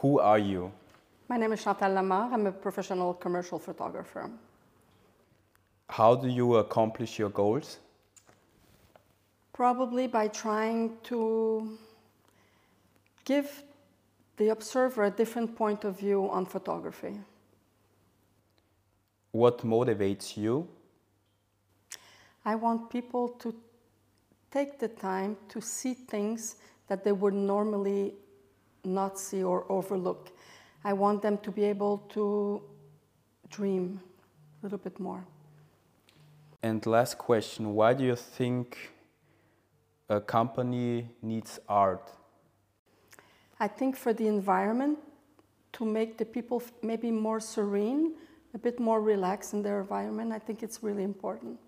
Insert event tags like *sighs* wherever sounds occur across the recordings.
Who are you? My name is Chantal Lamarre. I'm a professional commercial photographer. How do you accomplish your goals? Probably by trying to give the observer a different point of view on photography. What motivates you? I want people to take the time to see things that they would normally not see or overlook. I want them to be able to dream a little bit more. And last question why do you think a company needs art? I think for the environment, to make the people maybe more serene, a bit more relaxed in their environment, I think it's really important.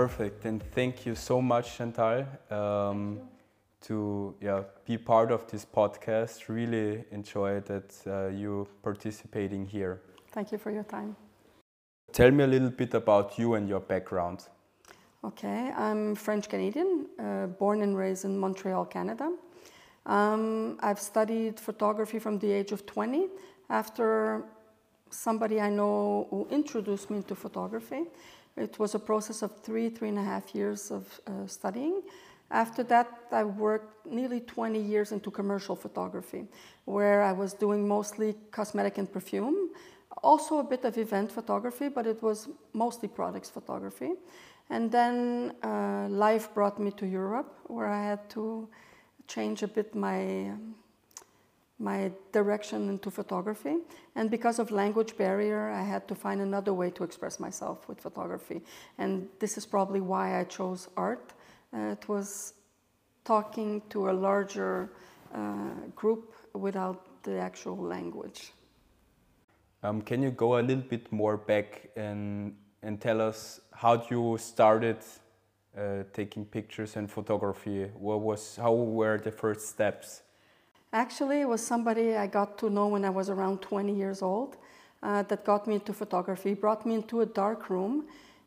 Perfect, and thank you so much, Chantal, um, to yeah, be part of this podcast. Really enjoy that uh, you participating here. Thank you for your time. Tell me a little bit about you and your background. Okay, I'm French Canadian, uh, born and raised in Montreal, Canada. Um, I've studied photography from the age of 20 after somebody I know who introduced me into photography. It was a process of three, three and a half years of uh, studying. After that, I worked nearly 20 years into commercial photography, where I was doing mostly cosmetic and perfume, also a bit of event photography, but it was mostly products photography. And then uh, life brought me to Europe, where I had to change a bit my um, my direction into photography. And because of language barrier, I had to find another way to express myself with photography. And this is probably why I chose art. Uh, it was talking to a larger uh, group without the actual language. Um, can you go a little bit more back and, and tell us how you started uh, taking pictures and photography? What was, how were the first steps? Actually, it was somebody I got to know when I was around 20 years old uh, that got me into photography, brought me into a dark room.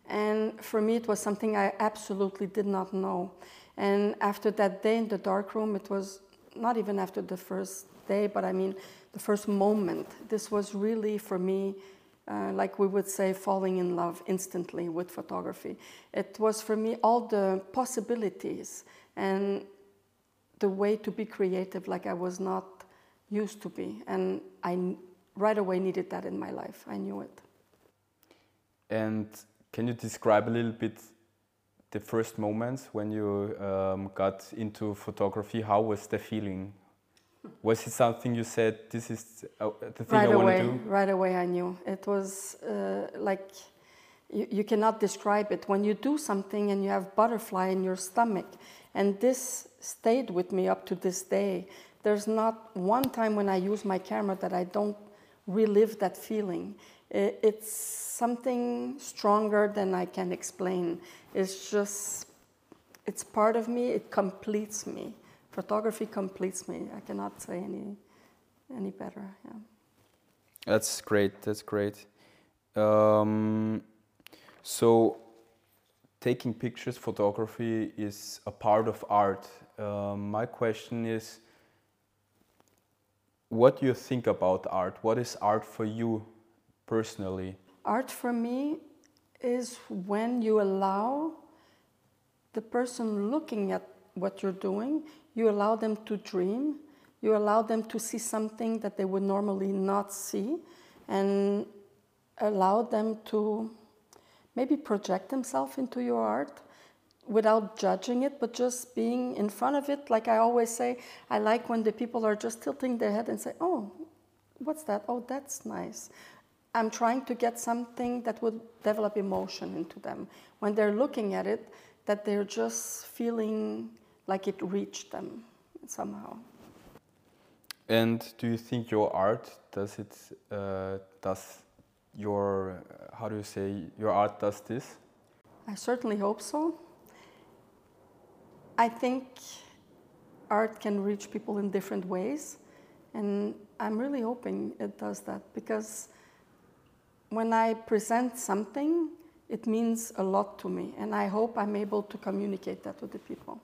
And for me, it was something I absolutely did not know. And after that day in the dark room, it was not even after the first day, but I mean the first moment. This was really for me, uh, like we would say, falling in love instantly with photography. It was for me all the possibilities and the way to be creative like I was not used to be. And I right away needed that in my life. I knew it. And can you describe a little bit the first moments when you um, got into photography? How was the feeling? Was it something you said, this is uh, the thing right I want to do? Right away, I knew. It was uh, like you, you cannot describe it. When you do something and you have butterfly in your stomach, and this stayed with me up to this day. There's not one time when I use my camera that I don't relive that feeling. It's something stronger than I can explain. It's just, it's part of me, it completes me. Photography completes me. I cannot say any, any better. Yeah. That's great. That's great. Um, so, taking pictures, photography is a part of art. Um, my question is what do you think about art? What is art for you personally? Art for me is when you allow the person looking at what you're doing, you allow them to dream, you allow them to see something that they would normally not see, and allow them to maybe project themselves into your art without judging it, but just being in front of it. Like I always say, I like when the people are just tilting their head and say, oh, what's that? Oh, that's nice. I'm trying to get something that would develop emotion into them. When they're looking at it, that they're just feeling like it reached them somehow. And do you think your art does it uh, does your how do you say your art does this? I certainly hope so. I think art can reach people in different ways, and I'm really hoping it does that because when I present something, it means a lot to me, and I hope I'm able to communicate that with the people.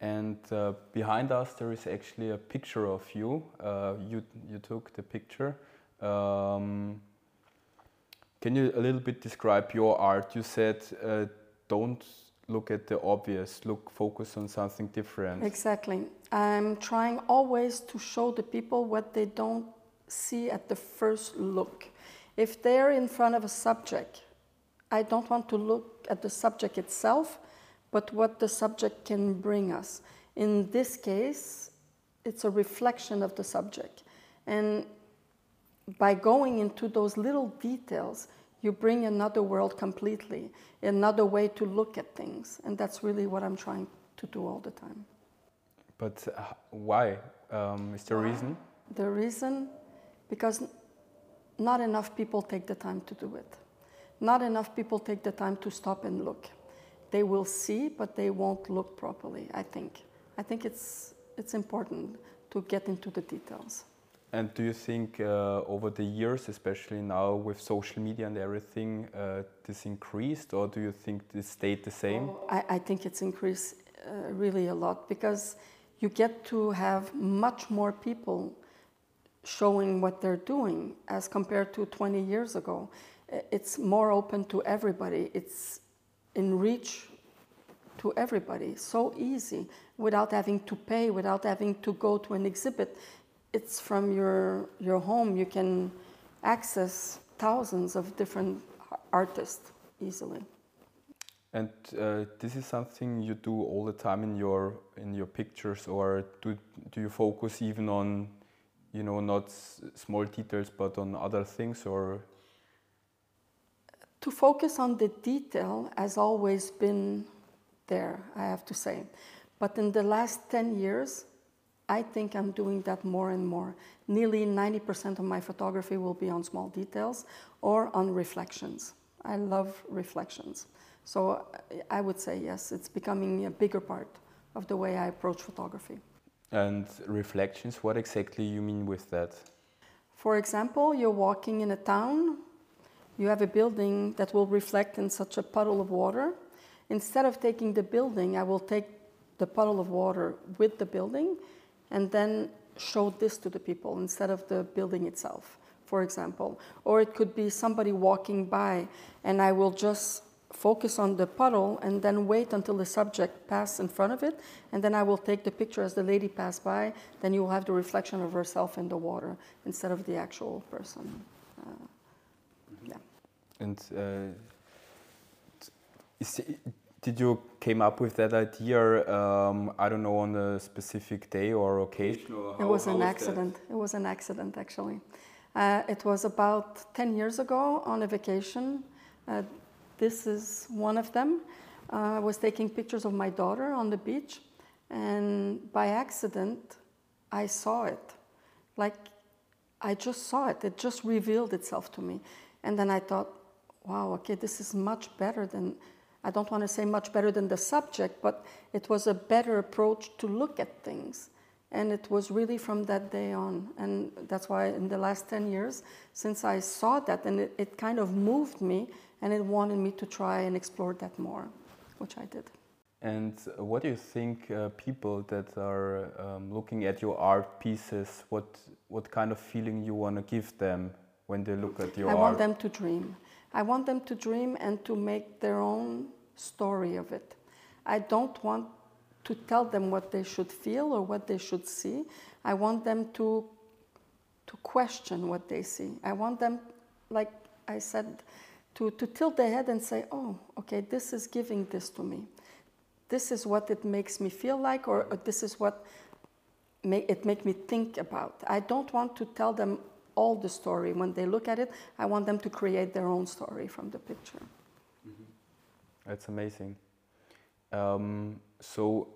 And uh, behind us, there is actually a picture of you. Uh, you you took the picture. Um, can you a little bit describe your art? You said uh, don't look at the obvious. Look, focus on something different. Exactly. I'm trying always to show the people what they don't see at the first look. If they're in front of a subject, I don't want to look at the subject itself, but what the subject can bring us. In this case, it's a reflection of the subject. And by going into those little details, you bring another world completely, another way to look at things. And that's really what I'm trying to do all the time. But uh, why? Um, is there a reason? The reason, because not enough people take the time to do it. Not enough people take the time to stop and look. They will see, but they won't look properly, I think. I think it's, it's important to get into the details. And do you think uh, over the years, especially now with social media and everything, uh, this increased, or do you think this stayed the same? I, I, think it's increased uh, really a lot because you get to have much more people showing what they're doing as compared to 20 years ago. It's more open to everybody. It's in reach to everybody. So easy without having to pay, without having to go to an exhibit. It's from your, your home. You can access thousands of different artists easily. And uh, this is something you do all the time in your in your pictures, or do do you focus even on you know, not small details, but on other things, or? To focus on the detail has always been there, I have to say. But in the last 10 years, I think I'm doing that more and more. Nearly 90% of my photography will be on small details or on reflections. I love reflections. So I would say yes, it's becoming a bigger part of the way I approach photography. And reflections, what exactly you mean with that? For example, you're walking in a town, you have a building that will reflect in such a puddle of water. Instead of taking the building, I will take the puddle of water with the building and then show this to the people instead of the building itself, for example. Or it could be somebody walking by and I will just focus on the puddle and then wait until the subject passes in front of it and then i will take the picture as the lady passed by then you will have the reflection of herself in the water instead of the actual person uh, yeah and uh, is, did you came up with that idea um, i don't know on a specific day or occasion or it was an accident it was an accident actually uh, it was about 10 years ago on a vacation uh, this is one of them. Uh, I was taking pictures of my daughter on the beach, and by accident, I saw it. Like, I just saw it. It just revealed itself to me. And then I thought, wow, okay, this is much better than, I don't want to say much better than the subject, but it was a better approach to look at things. And it was really from that day on. And that's why in the last 10 years, since I saw that, and it, it kind of moved me, and it wanted me to try and explore that more, which I did. And what do you think uh, people that are um, looking at your art pieces, what, what kind of feeling you want to give them when they look at your I art? I want them to dream. I want them to dream and to make their own story of it. I don't want to tell them what they should feel or what they should see. I want them to, to question what they see. I want them, like I said, to, to tilt their head and say, oh, okay, this is giving this to me. This is what it makes me feel like, or, or this is what may, it make me think about. I don't want to tell them all the story. When they look at it, I want them to create their own story from the picture. Mm-hmm. That's amazing. Um, so,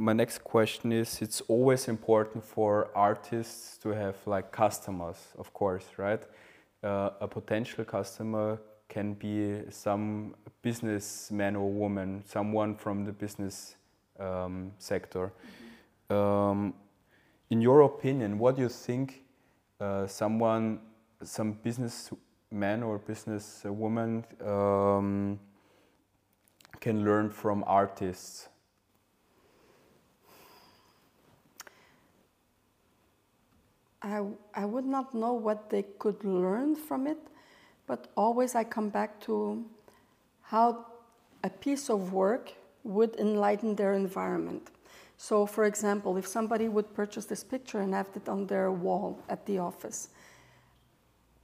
my next question is it's always important for artists to have like customers, of course, right? uh, a potential customer can be some businessman or woman, someone from the business um, sector. Mm-hmm. Um, in your opinion, what do you think uh, someone, some business man or business woman um, can learn from artists? I, I would not know what they could learn from it, but always I come back to how a piece of work would enlighten their environment. So, for example, if somebody would purchase this picture and have it on their wall at the office,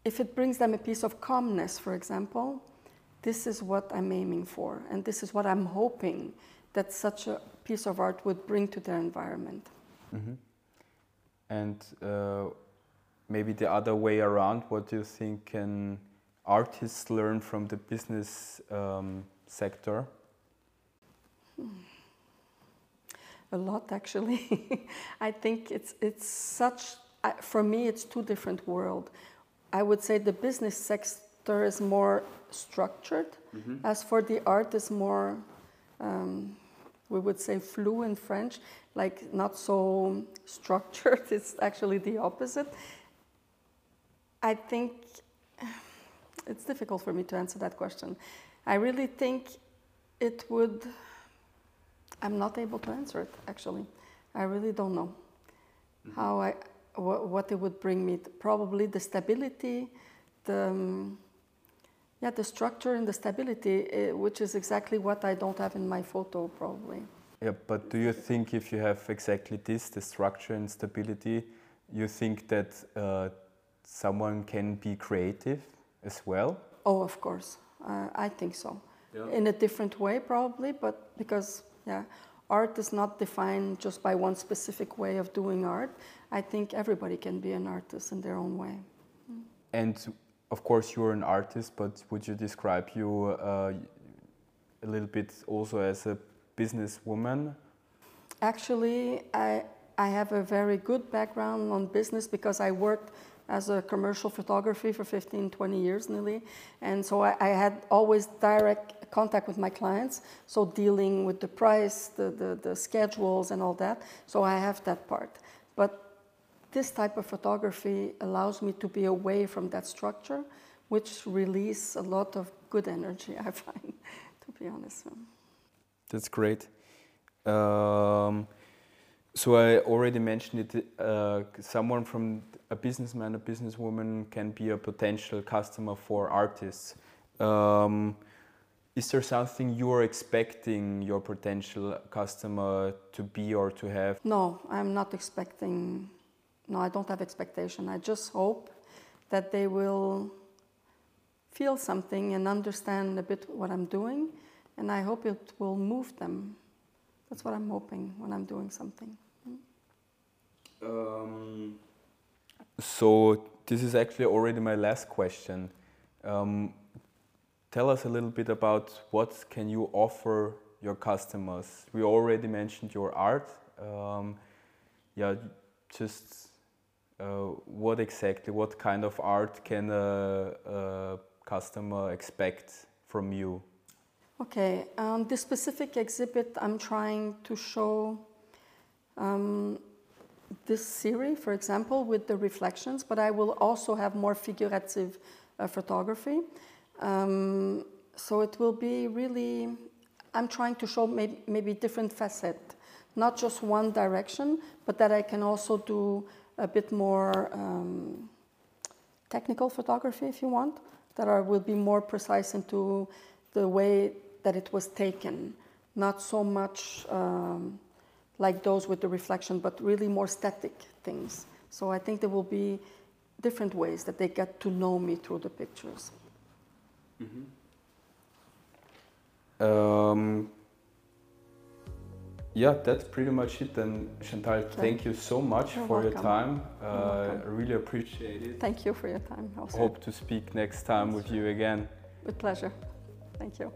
if it brings them a piece of calmness, for example, this is what I'm aiming for, and this is what I'm hoping that such a piece of art would bring to their environment. Mm-hmm. And uh, maybe the other way around, what do you think can artists learn from the business um, sector? A lot, actually. *laughs* I think it's it's such. For me, it's two different world. I would say the business sector is more structured, mm-hmm. as for the art is more. Um, we would say flou in French, like not so structured. *laughs* It's actually the opposite. I think *sighs* it's difficult for me to answer that question. I really think it would. I'm not able to answer it actually. I really don't know mm-hmm. how I wh- what it would bring me. Probably the stability, the um, yeah, the structure and the stability, uh, which is exactly what I don't have in my photo, probably. Yeah, but do you think if you have exactly this, the structure and stability, you think that uh, someone can be creative as well? Oh, of course. Uh, I think so. Yeah. In a different way, probably, but because, yeah, art is not defined just by one specific way of doing art. I think everybody can be an artist in their own way. Mm. And of course, you're an artist, but would you describe you uh, a little bit also as a businesswoman? Actually, I, I have a very good background on business because I worked as a commercial photography for 15, 20 years nearly. And so I, I, had always direct contact with my clients, so dealing with the price, the, the, the schedules, and all that. So I have that part. But this type of photography allows me to be away from that structure, which release a lot of good energy, *laughs* I find, to be honest. That's great. Um, so I already mentioned it. Uh, someone from a businessman, a businesswoman can be a potential customer for artists. Um, is there something you are expecting your potential customer to be or to have? No, I'm not expecting. No, I don't have expectation. I just hope that they will feel something and understand a bit what I'm doing, and I hope it will move them. That's what I'm hoping when I'm doing something. Um, so this is actually already my last question. Um, tell us a little bit about what can you offer your customers. We already mentioned your art. Um, yeah, just uh, what exactly, what kind of art can a, a customer expect from you? Okay, um, this specific exhibit, I'm trying to show um, this series, for example, with the reflections, but I will also have more figurative uh, photography. Um, so it will be really, I'm trying to show maybe, maybe different facet, not just one direction, but that I can also do a bit more um, technical photography if you want, that I will be more precise into the way that it was taken, not so much um, like those with the reflection, but really more static things. So I think there will be different ways that they get to know me through the pictures. Mm-hmm. Um, yeah, that's pretty much it. Then, Chantal, thank, thank you so much You're for welcome. your time. Uh, I really appreciate it. Thank you for your time. Also. Hope to speak next time with you again. With pleasure. Thank you.